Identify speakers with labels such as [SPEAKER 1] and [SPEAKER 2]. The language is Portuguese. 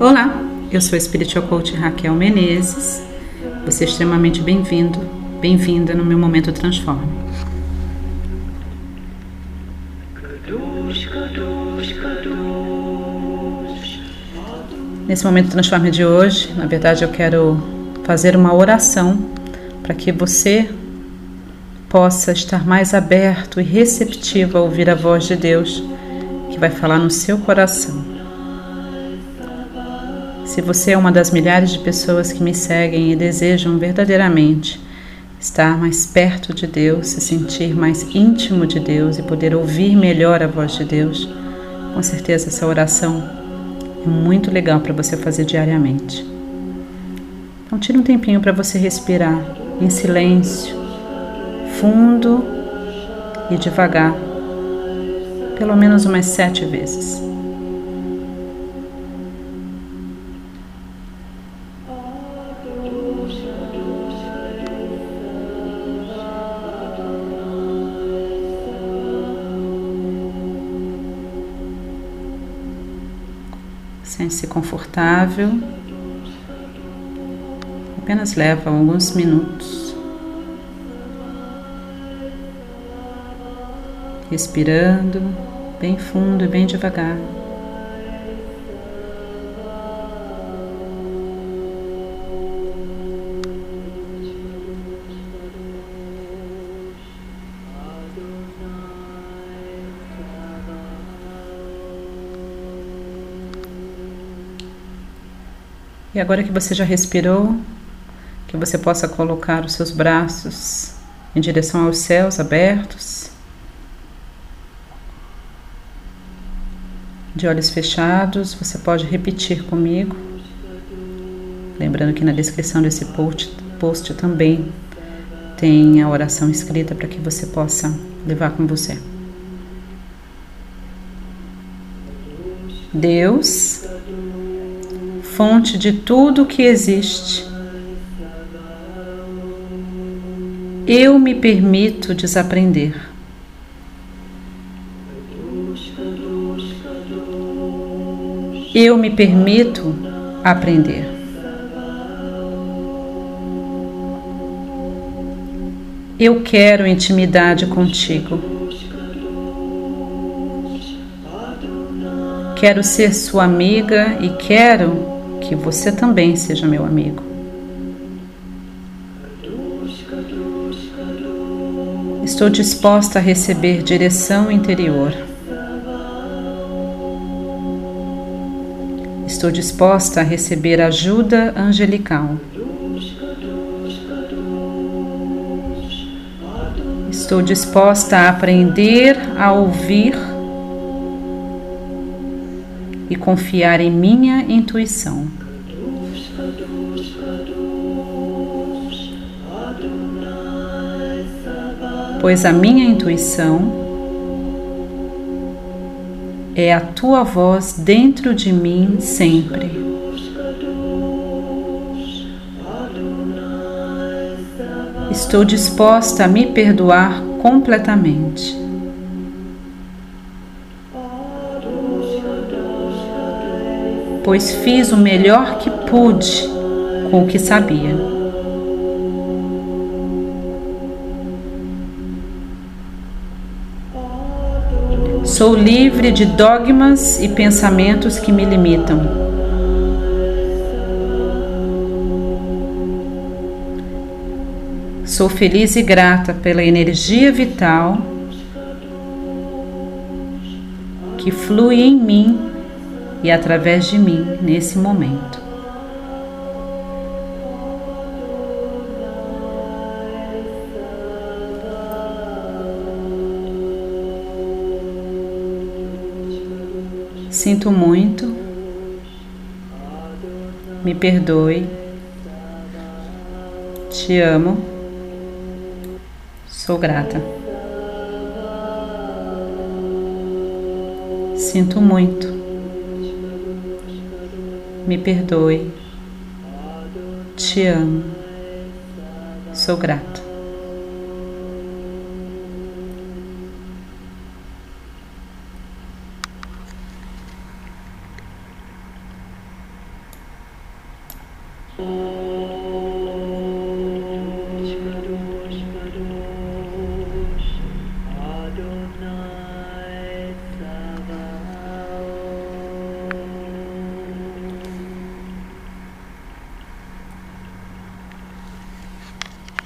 [SPEAKER 1] Olá, eu sou a Spiritual Coach Raquel Menezes. Você é extremamente bem-vindo, bem-vinda no meu Momento Transforme. Nesse Momento Transforme de hoje, na verdade, eu quero fazer uma oração para que você possa estar mais aberto e receptivo a ouvir a voz de Deus que vai falar no seu coração. Se você é uma das milhares de pessoas que me seguem e desejam verdadeiramente estar mais perto de Deus, se sentir mais íntimo de Deus e poder ouvir melhor a voz de Deus, com certeza essa oração é muito legal para você fazer diariamente. Então, tire um tempinho para você respirar em silêncio, fundo e devagar, pelo menos umas sete vezes. Sente-se confortável. Apenas leva alguns minutos. Respirando bem fundo e bem devagar. E agora que você já respirou, que você possa colocar os seus braços em direção aos céus abertos, de olhos fechados, você pode repetir comigo. Lembrando que na descrição desse post, post também tem a oração escrita para que você possa levar com você. Deus fonte de tudo que existe. Eu me permito desaprender. Eu me permito aprender. Eu quero intimidade contigo. Quero ser sua amiga e quero que você também seja meu amigo. Estou disposta a receber direção interior. Estou disposta a receber ajuda angelical. Estou disposta a aprender a ouvir e confiar em minha intuição. Pois a minha intuição é a tua voz dentro de mim sempre. Estou disposta a me perdoar completamente. Pois fiz o melhor que pude com o que sabia. Sou livre de dogmas e pensamentos que me limitam. Sou feliz e grata pela energia vital que flui em mim e através de mim nesse momento. Sinto muito, me perdoe, te amo, sou grata. Sinto muito me perdoe, te amo, sou grato.
[SPEAKER 2] thank